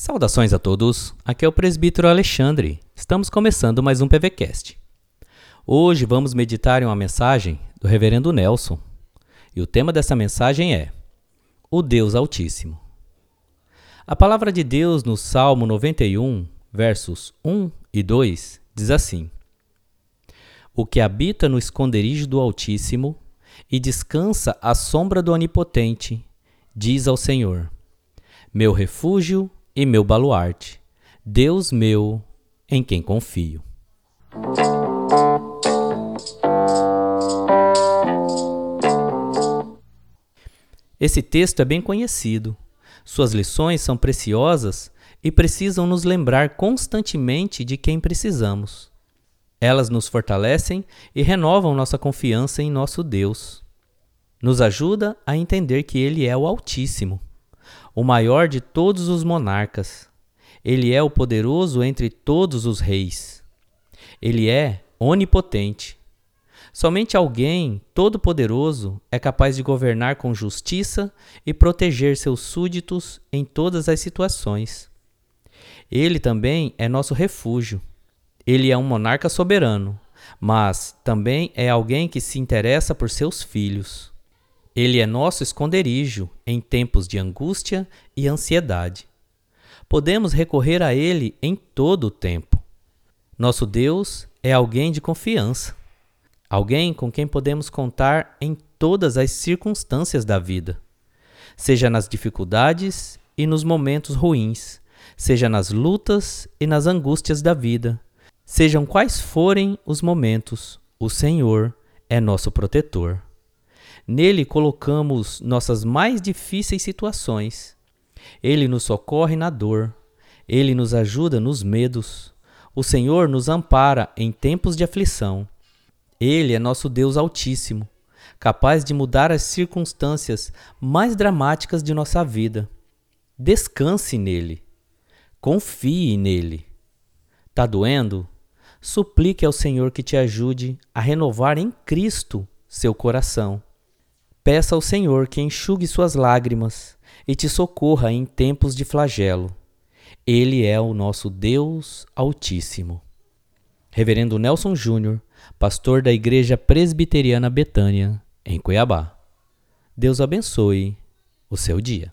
Saudações a todos, aqui é o presbítero Alexandre. Estamos começando mais um PVCast. Hoje vamos meditar em uma mensagem do reverendo Nelson. E o tema dessa mensagem é O Deus Altíssimo. A palavra de Deus no Salmo 91, versos 1 e 2, diz assim: O que habita no esconderijo do Altíssimo e descansa à sombra do Onipotente, diz ao Senhor: Meu refúgio e meu baluarte, Deus meu, em quem confio. Esse texto é bem conhecido. Suas lições são preciosas e precisam nos lembrar constantemente de quem precisamos. Elas nos fortalecem e renovam nossa confiança em nosso Deus. Nos ajuda a entender que Ele é o Altíssimo o maior de todos os monarcas. Ele é o poderoso entre todos os reis. Ele é onipotente. Somente alguém todo-poderoso é capaz de governar com justiça e proteger seus súditos em todas as situações. Ele também é nosso refúgio. Ele é um monarca soberano, mas também é alguém que se interessa por seus filhos. Ele é nosso esconderijo em tempos de angústia e ansiedade. Podemos recorrer a Ele em todo o tempo. Nosso Deus é alguém de confiança, alguém com quem podemos contar em todas as circunstâncias da vida, seja nas dificuldades e nos momentos ruins, seja nas lutas e nas angústias da vida. Sejam quais forem os momentos, o Senhor é nosso protetor. Nele colocamos nossas mais difíceis situações. Ele nos socorre na dor. Ele nos ajuda nos medos. O Senhor nos ampara em tempos de aflição. Ele é nosso Deus Altíssimo, capaz de mudar as circunstâncias mais dramáticas de nossa vida. Descanse nele. Confie nele. Tá doendo? Suplique ao Senhor que te ajude a renovar em Cristo seu coração. Peça ao Senhor que enxugue suas lágrimas e te socorra em tempos de flagelo. Ele é o nosso Deus Altíssimo. Reverendo Nelson Júnior, pastor da Igreja Presbiteriana Betânia, em Cuiabá. Deus abençoe o seu dia.